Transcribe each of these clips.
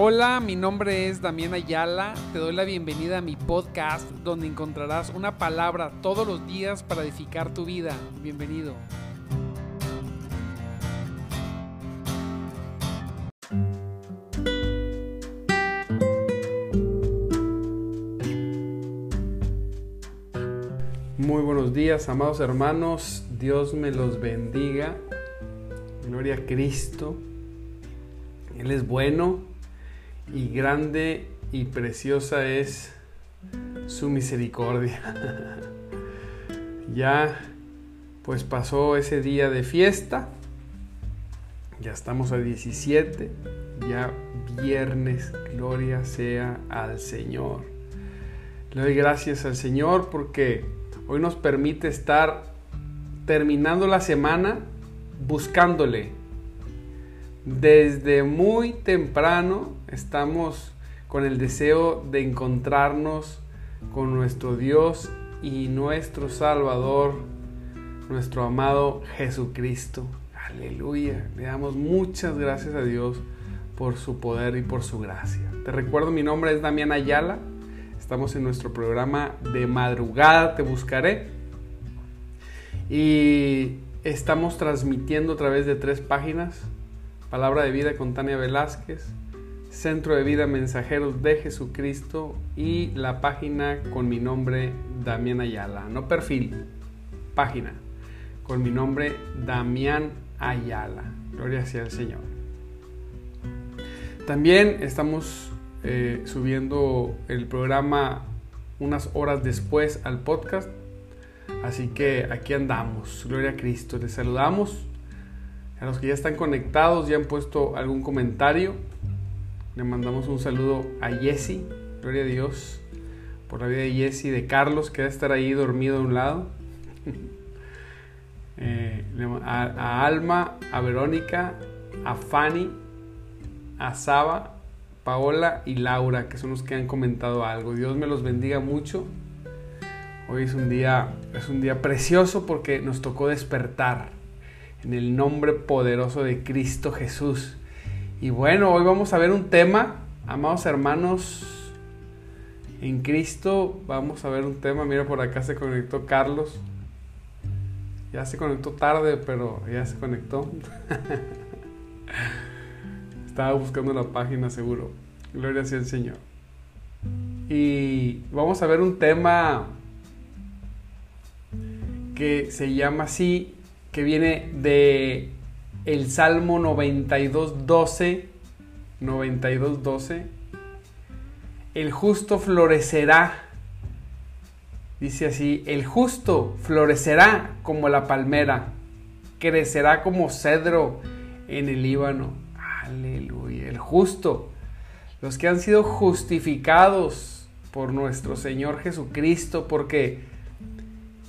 Hola, mi nombre es Damián Ayala. Te doy la bienvenida a mi podcast donde encontrarás una palabra todos los días para edificar tu vida. Bienvenido. Muy buenos días, amados hermanos. Dios me los bendiga. Gloria a Cristo. Él es bueno y grande y preciosa es su misericordia. ya pues pasó ese día de fiesta. Ya estamos a 17. Ya viernes. Gloria sea al Señor. Le doy gracias al Señor porque hoy nos permite estar terminando la semana buscándole. Desde muy temprano estamos con el deseo de encontrarnos con nuestro Dios y nuestro Salvador, nuestro amado Jesucristo. Aleluya. Le damos muchas gracias a Dios por su poder y por su gracia. Te recuerdo, mi nombre es Damián Ayala. Estamos en nuestro programa de madrugada, te buscaré. Y estamos transmitiendo a través de tres páginas. Palabra de vida con Tania Velázquez, Centro de Vida Mensajeros de Jesucristo y la página con mi nombre Damián Ayala. No perfil, página con mi nombre Damián Ayala. Gloria sea al Señor. También estamos eh, subiendo el programa unas horas después al podcast. Así que aquí andamos. Gloria a Cristo. Les saludamos. A los que ya están conectados, ya han puesto algún comentario. Le mandamos un saludo a Jesse, gloria a Dios, por la vida de Jesse, de Carlos, que debe estar ahí dormido a un lado. eh, a, a, Alma, a Verónica, a Fanny, a Saba, Paola y Laura, que son los que han comentado algo. Dios me los bendiga mucho. Hoy es un día, es un día precioso porque nos tocó despertar en el nombre poderoso de Cristo Jesús. Y bueno, hoy vamos a ver un tema, amados hermanos, en Cristo vamos a ver un tema. Mira, por acá se conectó Carlos. Ya se conectó tarde, pero ya se conectó. Estaba buscando la página seguro. Gloria sea el Señor. Y vamos a ver un tema que se llama así, que viene de el Salmo 92, 12, 92, 12. El justo florecerá. Dice así, el justo florecerá como la palmera, crecerá como cedro en el Líbano. Aleluya, el justo. Los que han sido justificados por nuestro Señor Jesucristo, porque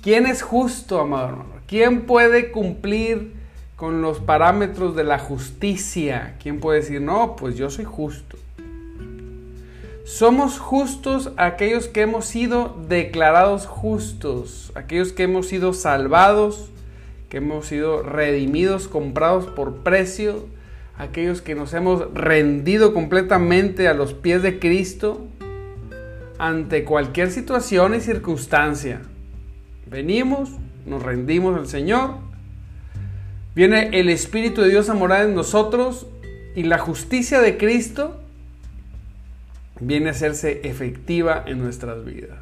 ¿quién es justo, amado hermano? ¿Quién puede cumplir con los parámetros de la justicia? ¿Quién puede decir, no, pues yo soy justo? Somos justos aquellos que hemos sido declarados justos, aquellos que hemos sido salvados, que hemos sido redimidos, comprados por precio, aquellos que nos hemos rendido completamente a los pies de Cristo ante cualquier situación y circunstancia. Venimos, nos rendimos al Señor, viene el Espíritu de Dios a morar en nosotros y la justicia de Cristo viene a hacerse efectiva en nuestras vidas.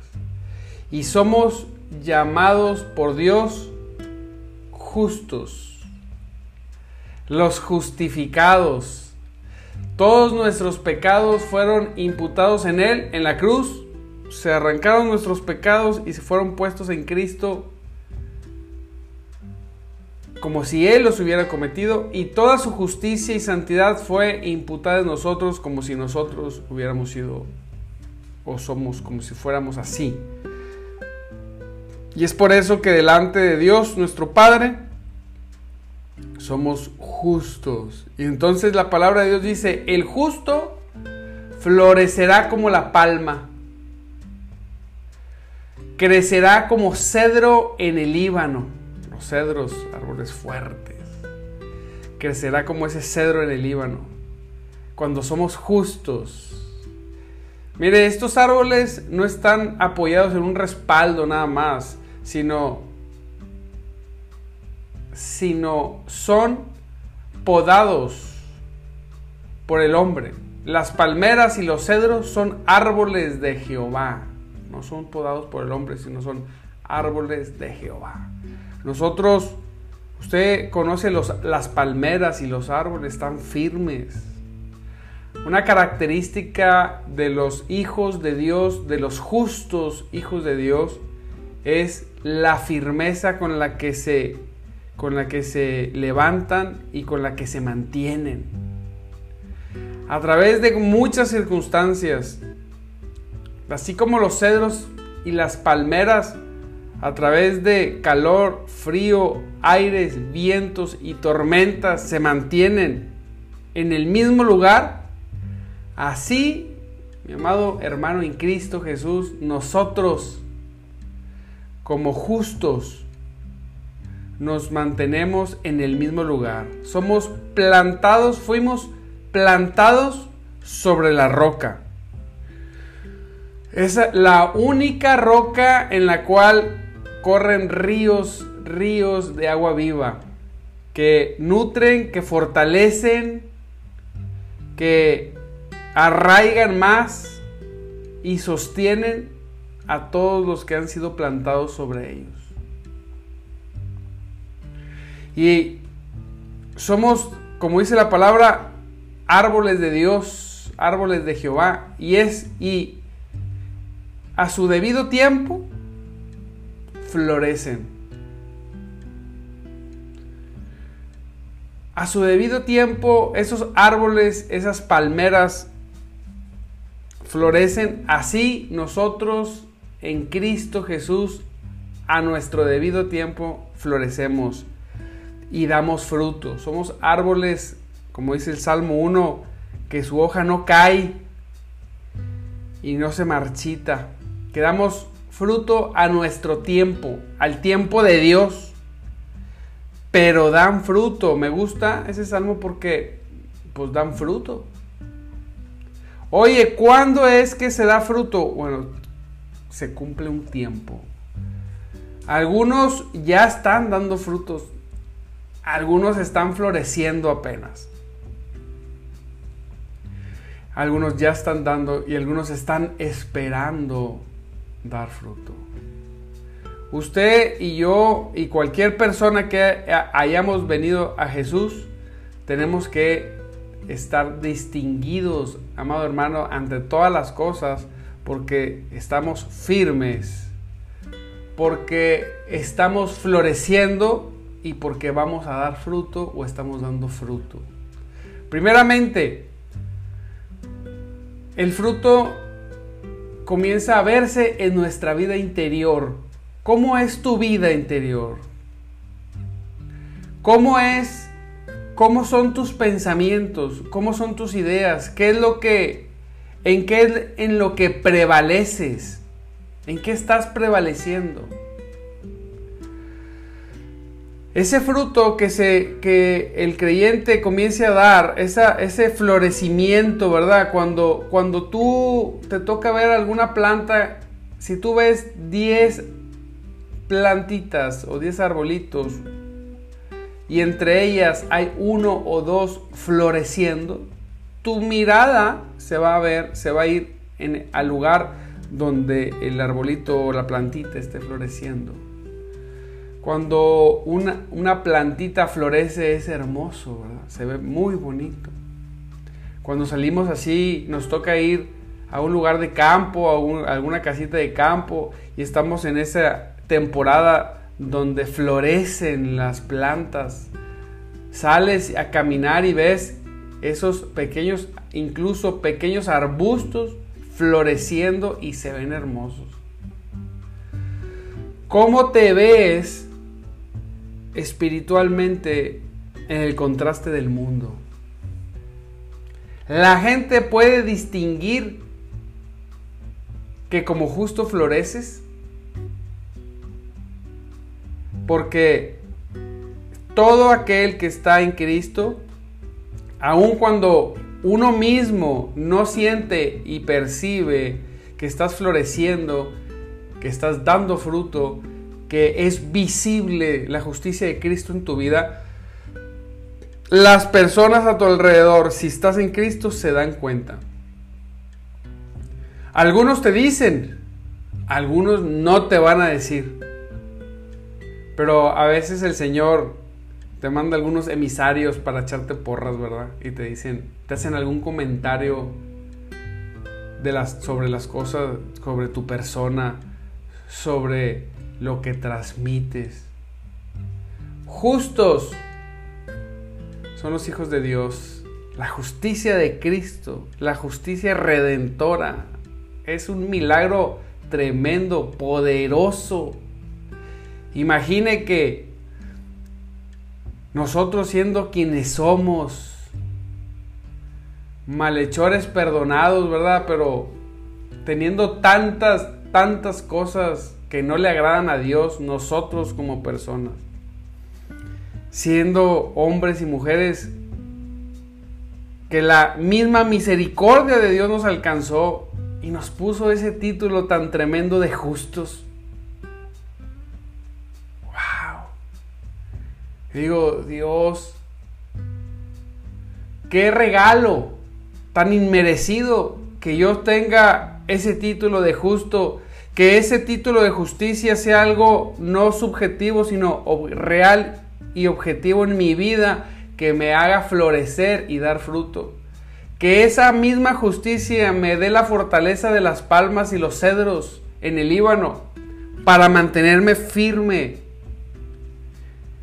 Y somos llamados por Dios justos, los justificados. Todos nuestros pecados fueron imputados en Él, en la cruz. Se arrancaron nuestros pecados y se fueron puestos en Cristo como si Él los hubiera cometido, y toda su justicia y santidad fue imputada en nosotros como si nosotros hubiéramos sido o somos como si fuéramos así. Y es por eso que delante de Dios, nuestro Padre, somos justos. Y entonces la palabra de Dios dice, el justo florecerá como la palma, crecerá como cedro en el Líbano cedros, árboles fuertes. Crecerá como ese cedro en el Líbano. cuando somos justos. Mire, estos árboles no están apoyados en un respaldo nada más, sino, sino son podados por el hombre. Las palmeras y los cedros son árboles de Jehová. No son podados por el hombre, sino son árboles de Jehová. Nosotros, usted conoce las palmeras y los árboles, están firmes. Una característica de los hijos de Dios, de los justos hijos de Dios, es la firmeza con la que se, con la que se levantan y con la que se mantienen. A través de muchas circunstancias, así como los cedros y las palmeras, a través de calor, frío, aires, vientos y tormentas se mantienen en el mismo lugar, Así, mi amado hermano en Cristo Jesús, nosotros como justos nos mantenemos en el mismo lugar. Somos plantados, fuimos plantados sobre la roca. Es la única roca en la cual corren ríos, ríos de agua viva, que nutren, que fortalecen, que arraigan más y sostienen a todos los que han sido plantados sobre ellos. Y somos, como dice la palabra, árboles de Dios, árboles de Jehová, y es y a su debido tiempo florecen. A su debido tiempo, esos árboles, esas palmeras florecen. Así nosotros en Cristo Jesús a nuestro debido tiempo florecemos y damos fruto. Somos árboles, como dice el Salmo 1, que su hoja no cae y no se marchita. Que damos fruto a nuestro tiempo, al tiempo de Dios. Pero dan fruto. Me gusta ese salmo porque pues dan fruto. Oye, ¿cuándo es que se da fruto? Bueno, se cumple un tiempo. Algunos ya están dando frutos. Algunos están floreciendo apenas. Algunos ya están dando y algunos están esperando dar fruto. Usted y yo y cualquier persona que hayamos venido a Jesús, tenemos que estar distinguidos, amado hermano, ante todas las cosas, porque estamos firmes, porque estamos floreciendo y porque vamos a dar fruto o estamos dando fruto. Primeramente, el fruto comienza a verse en nuestra vida interior. ¿Cómo es tu vida interior? ¿Cómo es ¿Cómo son tus pensamientos? ¿Cómo son tus ideas? ¿Qué es lo que en qué en lo que prevaleces? ¿En qué estás prevaleciendo? Ese fruto que, se, que el creyente comience a dar, ese florecimiento, ¿verdad? Cuando, cuando tú te toca ver alguna planta, si tú ves 10 plantitas o 10 arbolitos, y entre ellas hay uno o dos floreciendo, tu mirada se va a ver, se va a ir en, al lugar donde el arbolito o la plantita esté floreciendo. Cuando una, una plantita florece es hermoso, se ve muy bonito. Cuando salimos así, nos toca ir a un lugar de campo, a, a alguna casita de campo y estamos en esa temporada donde florecen las plantas. Sales a caminar y ves esos pequeños, incluso pequeños arbustos floreciendo y se ven hermosos. ¿Cómo te ves espiritualmente en el contraste del mundo? La gente puede distinguir que como justo floreces porque todo aquel que está en Cristo, aun cuando uno mismo no siente y percibe que estás floreciendo, que estás dando fruto, que es visible la justicia de Cristo en tu vida, las personas a tu alrededor, si estás en Cristo, se dan cuenta. Algunos te dicen, algunos no te van a decir. Pero a veces el Señor te manda algunos emisarios para echarte porras, ¿verdad? Y te dicen, te hacen algún comentario de las, sobre las cosas, sobre tu persona, sobre lo que transmites. Justos son los hijos de Dios. La justicia de Cristo, la justicia redentora, es un milagro tremendo, poderoso. Imagine que nosotros siendo quienes somos, malhechores perdonados, ¿verdad? Pero teniendo tantas, tantas cosas que no le agradan a Dios, nosotros como personas siendo hombres y mujeres que la misma misericordia de Dios nos alcanzó y nos puso ese título tan tremendo de justos. ¡Wow! Digo, Dios, qué regalo tan inmerecido que yo tenga ese título de justo, que ese título de justicia sea algo no subjetivo, sino real y objetivo en mi vida que me haga florecer y dar fruto. Que esa misma justicia me dé la fortaleza de las palmas y los cedros en el Líbano para mantenerme firme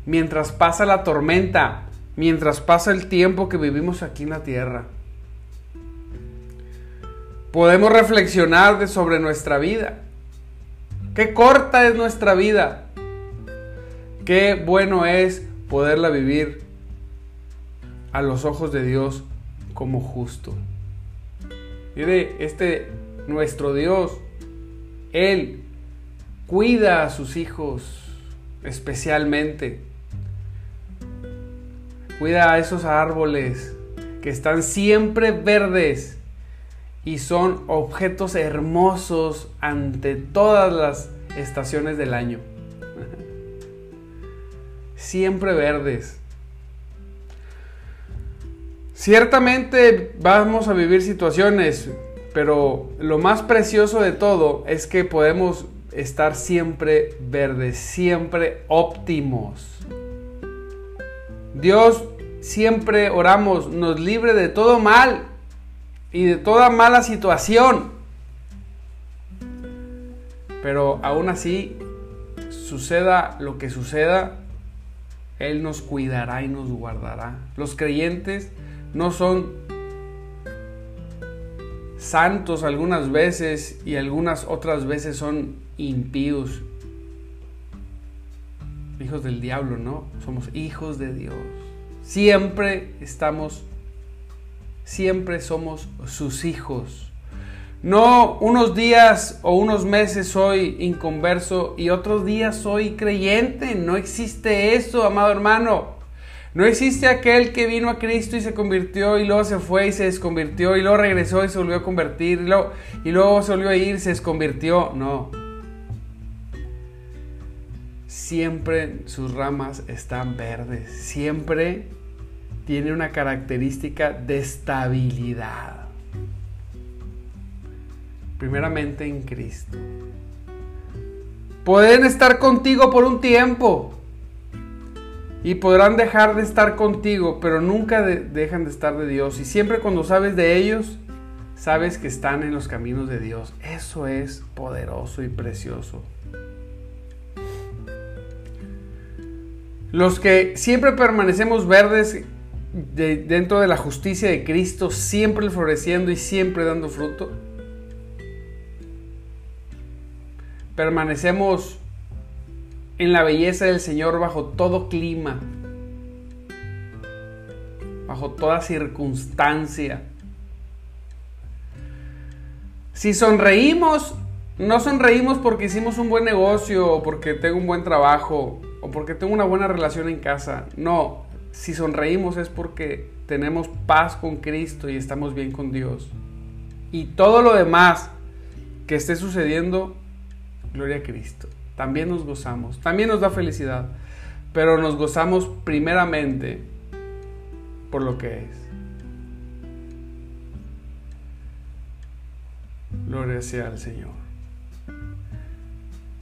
mientras pasa la tormenta, mientras pasa el tiempo que vivimos aquí en la tierra. Podemos reflexionar sobre nuestra vida. Qué corta es nuestra vida. Qué bueno es poderla vivir a los ojos de Dios como justo. Mire, este nuestro Dios, Él cuida a sus hijos especialmente. Cuida a esos árboles que están siempre verdes y son objetos hermosos ante todas las estaciones del año siempre verdes. Ciertamente vamos a vivir situaciones, pero lo más precioso de todo es que podemos estar siempre verdes, siempre óptimos. Dios siempre oramos, nos libre de todo mal y de toda mala situación. Pero aún así, suceda lo que suceda, él nos cuidará y nos guardará. Los creyentes no son santos algunas veces y algunas otras veces son impíos. Hijos del diablo, ¿no? Somos hijos de Dios. Siempre estamos, siempre somos sus hijos. No unos días o unos meses soy inconverso y otros días soy creyente. No existe eso, amado hermano. No existe aquel que vino a Cristo y se convirtió y luego se fue y se desconvirtió y luego regresó y se volvió a convertir y luego, se volvió a ir se desconvirtió. No. Siempre sus ramas están verdes. Siempre tiene una característica de estabilidad primeramente en Cristo. Pueden estar contigo por un tiempo y podrán dejar de estar contigo, pero nunca dejan de estar de Dios. Y siempre cuando sabes de ellos, sabes que están en los caminos de Dios. Eso es poderoso y precioso. Los que siempre permanecemos verdes dentro de la justicia de Cristo, siempre floreciendo y siempre dando fruto, Permanecemos en la belleza del Señor bajo todo clima, bajo toda circunstancia. Si sonreímos, no sonreímos porque hicimos un buen negocio, o porque tengo un buen trabajo, o porque tengo una buena relación en casa. No, si sonreímos es porque tenemos paz con Cristo y estamos bien con Dios. Y todo lo demás que esté sucediendo, gloria a Cristo. También nos gozamos, también nos da felicidad, pero nos gozamos primeramente por lo que es. Gloria sea al Señor.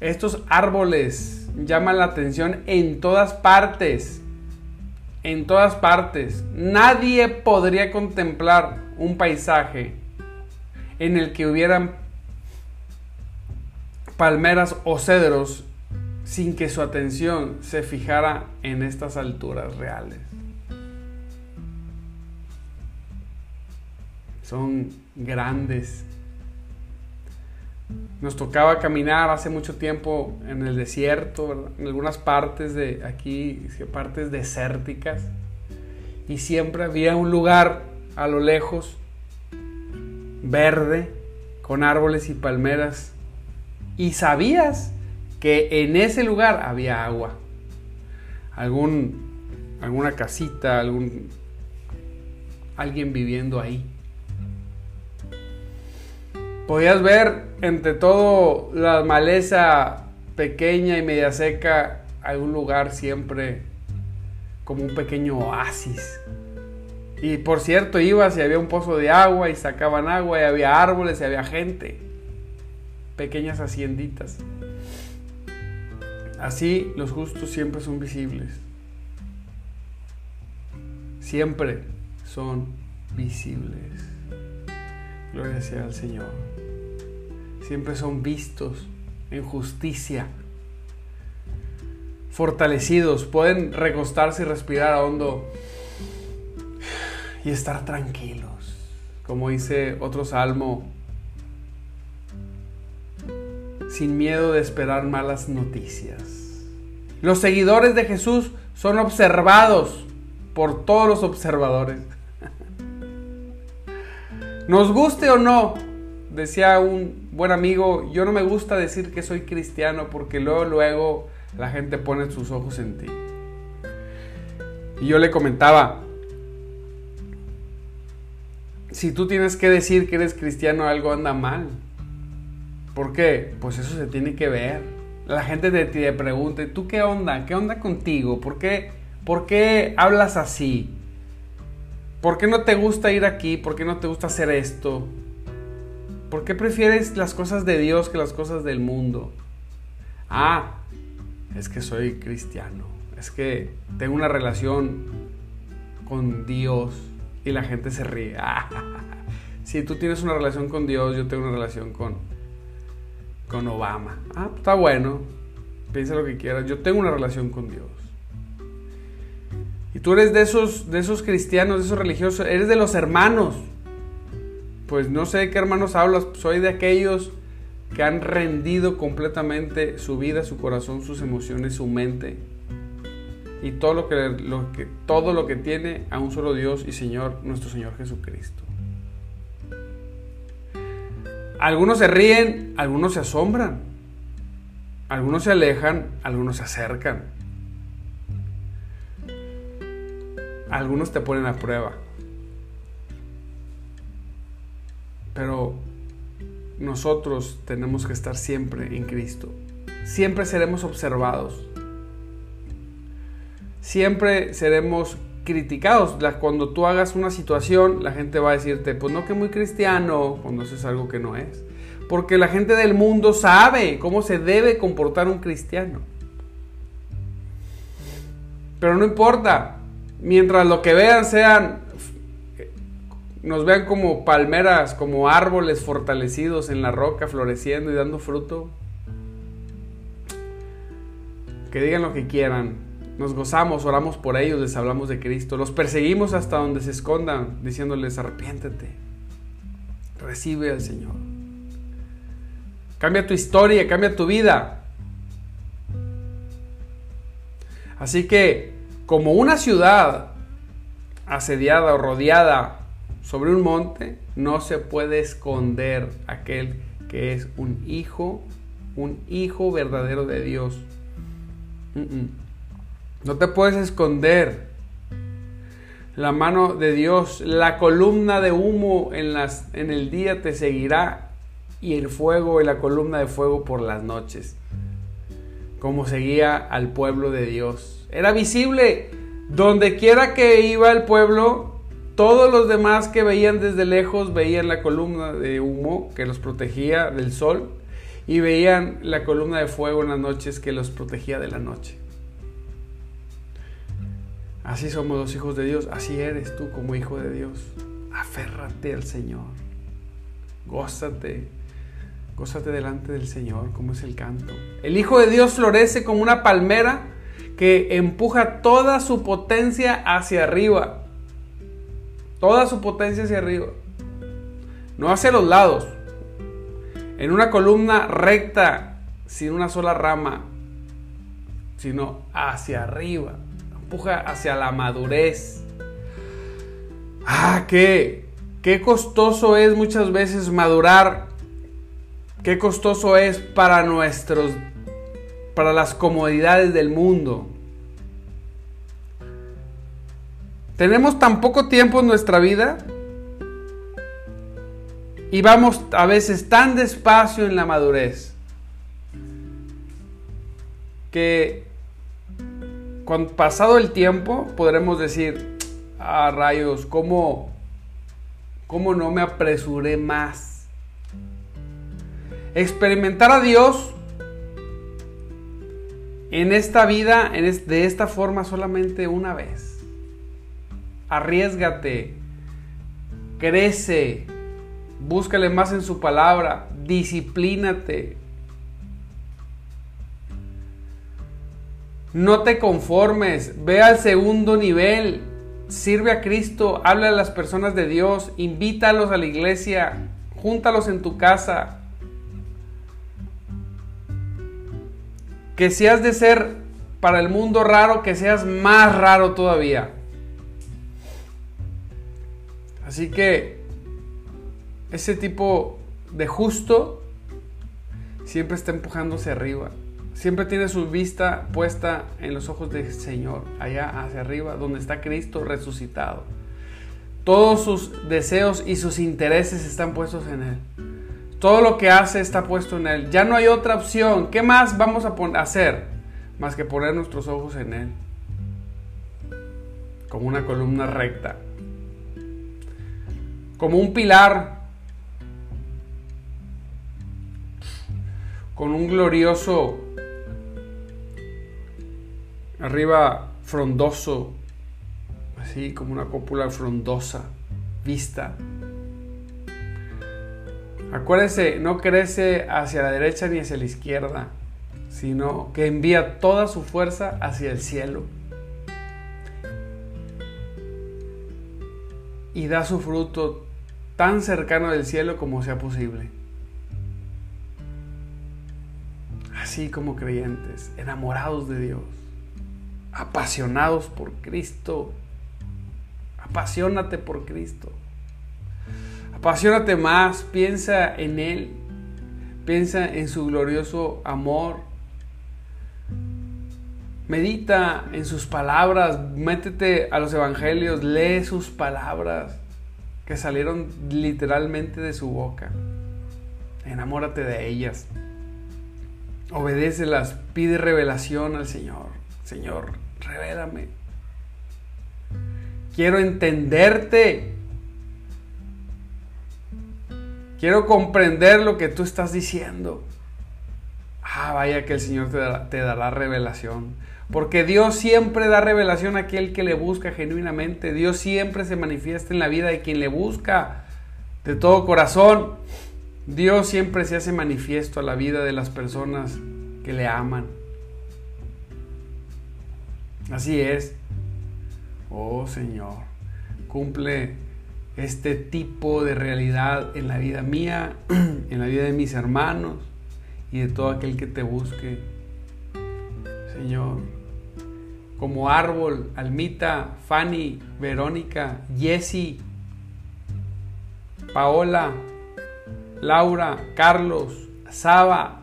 Estos árboles llaman la atención en todas partes. En todas partes. Nadie podría contemplar un paisaje en el que hubieran palmeras o cedros sin que su atención se fijara en estas alturas reales. Son grandes, nos tocaba caminar hace mucho tiempo en el desierto, en algunas partes de aquí, partes desérticas, y siempre había un lugar a lo lejos, verde, con árboles y palmeras, y sabías que en ese lugar había agua, algún, alguna casita, algún, alguien viviendo ahí. Podías ver entre todo la maleza pequeña y media seca algún lugar siempre como un pequeño oasis. Y por cierto, ibas y había un pozo de agua y sacaban agua y había árboles y había gente. Pequeñas hacienditas. Así los justos siempre son visibles. Siempre son visibles. Gloria sea al Señor siempre son vistos en justicia, fortalecidos, pueden recostarse y respirar a hondo y estar tranquilos. Como dice otro salmo, sin miedo de esperar malas noticias. Los seguidores de Jesús son observados por todos los observadores. Nos guste o no, decía un buen amigo, yo no me gusta decir que soy cristiano porque luego, luego la gente pone sus ojos en ti. Y yo le comentaba, si tú tienes que decir que eres cristiano, algo anda mal. ¿Por qué? Pues eso se tiene que ver. La gente te, te pregunta, ¿tú qué onda? ¿Qué onda contigo? ¿Por qué, ¿Por qué hablas así? ¿Por qué no te gusta ir aquí? ¿Por qué no te gusta hacer esto? ¿Por qué prefieres las cosas de Dios que las cosas del mundo? Ah, es que soy cristiano. Es que tengo una relación con Dios y la gente se ríe. si tú tienes una relación con Dios, yo tengo una relación con, con Obama. Ah, pues está bueno. Piensa lo que quieras. Yo tengo una relación con Dios. Y tú eres de esos, de esos cristianos, de esos religiosos, eres de los hermanos pues no sé qué hermanos hablas, soy de aquellos que han rendido completamente su vida, su corazón, sus emociones, su mente y todo lo que, todo lo que tiene a un solo Dios y Señor, nuestro Señor Jesucristo. Algunos se ríen, algunos se asombran, algunos se alejan, algunos se acercan, algunos te ponen a prueba. Pero nosotros tenemos que estar siempre en Cristo. Siempre seremos observados. Siempre seremos criticados. Cuando tú hagas una situación, la gente va a decirte, pues no que muy cristiano, cuando haces algo que no es. Porque la gente del mundo sabe cómo se debe comportar un cristiano. Pero no importa, mientras lo que vean sean nos vean como palmeras, como árboles fortalecidos en la roca, floreciendo y dando fruto. Que digan lo que quieran. Nos gozamos, oramos por ellos, les hablamos de Cristo. Los perseguimos hasta donde se escondan, diciéndoles, arrepiéntete. Recibe al Señor. Cambia tu historia, cambia tu vida. Así que, como una ciudad asediada o rodeada sobre un monte no se puede esconder aquel que es un hijo, un hijo verdadero de Dios. No te puedes esconder la mano de Dios, la columna de humo en, las, en el día te seguirá y el fuego y la columna de fuego por las noches, como seguía al pueblo de Dios. Era visible donde quiera que iba el pueblo, todos los demás que veían desde lejos veían la columna de humo que los protegía del sol y veían la columna de fuego en las noches que los protegía de la noche. Así somos los hijos de Dios, así eres tú como hijo de Dios. Aférrate al Señor. Gózate. Gózate delante del Señor, como es el canto. El Hijo de Dios florece como una palmera que empuja toda su potencia hacia arriba. Toda su potencia hacia arriba. No hacia los lados. En una columna recta, sin una sola rama, sino hacia arriba empuja hacia la madurez. Ah, qué, qué costoso es muchas veces madurar. Qué costoso es para nuestros, para las comodidades del mundo. Tenemos tan poco tiempo en nuestra vida y vamos a veces tan despacio en la madurez que con pasado el tiempo podremos decir, ah, rayos, ¿cómo, ¿cómo no me apresuré más? Experimentar a Dios en esta vida, en de esta forma solamente una vez. Arriesgate, crece, búscale más en su palabra, disciplínate, No te conformes, ve al segundo nivel, sirve a Cristo, habla a las personas de Dios, invítalos a la iglesia, júntalos en tu casa. Que si has de ser para el mundo raro, que seas más raro todavía. Así que ese tipo de justo siempre está empujándose arriba siempre tiene su vista puesta en los ojos del Señor, allá hacia arriba, donde está Cristo resucitado. Todos sus deseos y sus intereses están puestos en Él. Todo lo que hace está puesto en Él. Ya no hay otra opción. ¿Qué más vamos a hacer más que poner nuestros ojos en Él? Como una columna recta. Como un pilar. Con un glorioso arriba frondoso, así como una cúpula frondosa, vista. Acuérdese, no crece hacia la derecha ni hacia la izquierda, sino que envía toda su fuerza hacia el cielo. Y da su fruto tan cercano del cielo como sea posible. Así como creyentes, enamorados de Dios apasionados por Cristo. Apasionate por Cristo. Apasionate más, piensa en Él, piensa en su glorioso amor. Medita en sus palabras, métete a los evangelios, lee sus palabras que salieron literalmente de su boca. Enamórate de ellas. Obedécelas, pide revelación al Señor. Señor, revélame. Quiero entenderte. Quiero comprender lo que tú estás diciendo. Ah, vaya que el Señor te dará, te dará, revelación. Porque Dios siempre da revelación a aquel que le busca genuinamente. Dios siempre se manifiesta en la vida de quien le busca de todo corazón. Dios siempre se hace manifiesto a la vida de las personas que le aman. Así es. Oh Señor, cumple este tipo de realidad en la vida mía, en la vida de mis hermanos y de todo aquel que te busque. Señor, como árbol, Almita, Fanny, Verónica, Jessie, Paola, Laura, Carlos, Saba,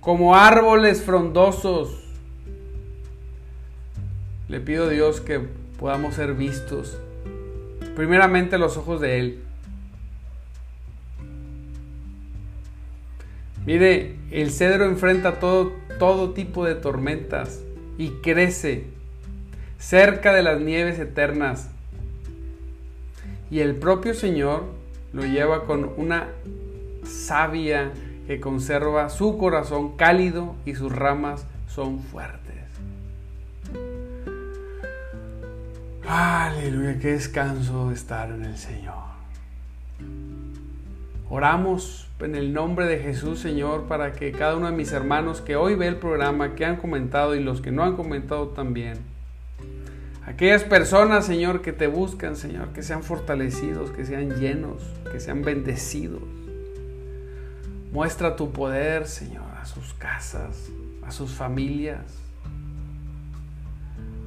como árboles frondosos le pido a Dios que podamos ser vistos primeramente los ojos de Él. Mire, el cedro enfrenta todo, todo tipo de tormentas y crece cerca de las nieves eternas. Y el propio Señor lo lleva con una savia que conserva su corazón cálido y sus ramas son fuertes. Aleluya, qué descanso de estar en el Señor. Oramos en el nombre de Jesús, Señor, para que cada uno de mis hermanos que hoy ve el programa, que han comentado y los que no han comentado también, aquellas personas, Señor, que te buscan, Señor, que sean fortalecidos, que sean llenos, que sean bendecidos. Muestra tu poder, Señor, a sus casas, a sus familias.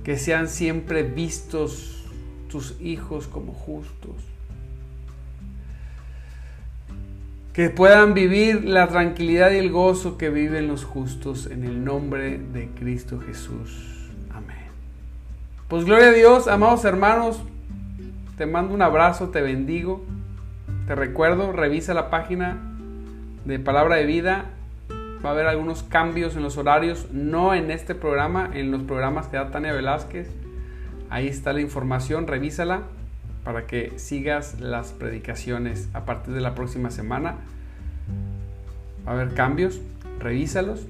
Que sean siempre vistos tus hijos como justos que puedan vivir la tranquilidad y el gozo que viven los justos en el nombre de Cristo Jesús. Amén. Pues gloria a Dios, amados hermanos, te mando un abrazo, te bendigo. Te recuerdo, revisa la página de Palabra de Vida. Va a haber algunos cambios en los horarios, no en este programa, en los programas que da Tania Velázquez. Ahí está la información, revísala para que sigas las predicaciones a partir de la próxima semana. Va a haber cambios, revísalos.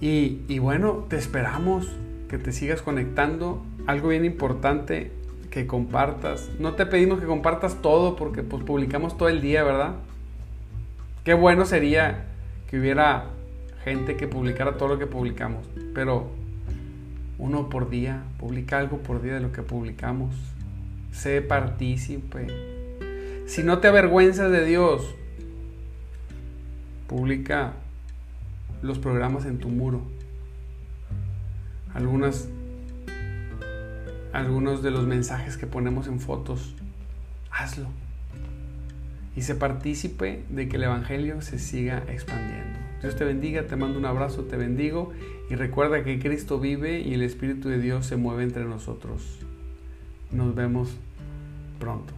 Y, y bueno, te esperamos que te sigas conectando. Algo bien importante, que compartas. No te pedimos que compartas todo porque pues publicamos todo el día, ¿verdad? Qué bueno sería que hubiera gente que publicara todo lo que publicamos. Pero uno por día, publica algo por día de lo que publicamos. Sé partícipe. Si no te avergüenzas de Dios, publica los programas en tu muro. Algunas algunos de los mensajes que ponemos en fotos, hazlo. Y sé partícipe de que el Evangelio se siga expandiendo. Dios te bendiga, te mando un abrazo, te bendigo y recuerda que Cristo vive y el Espíritu de Dios se mueve entre nosotros. Nos vemos pronto.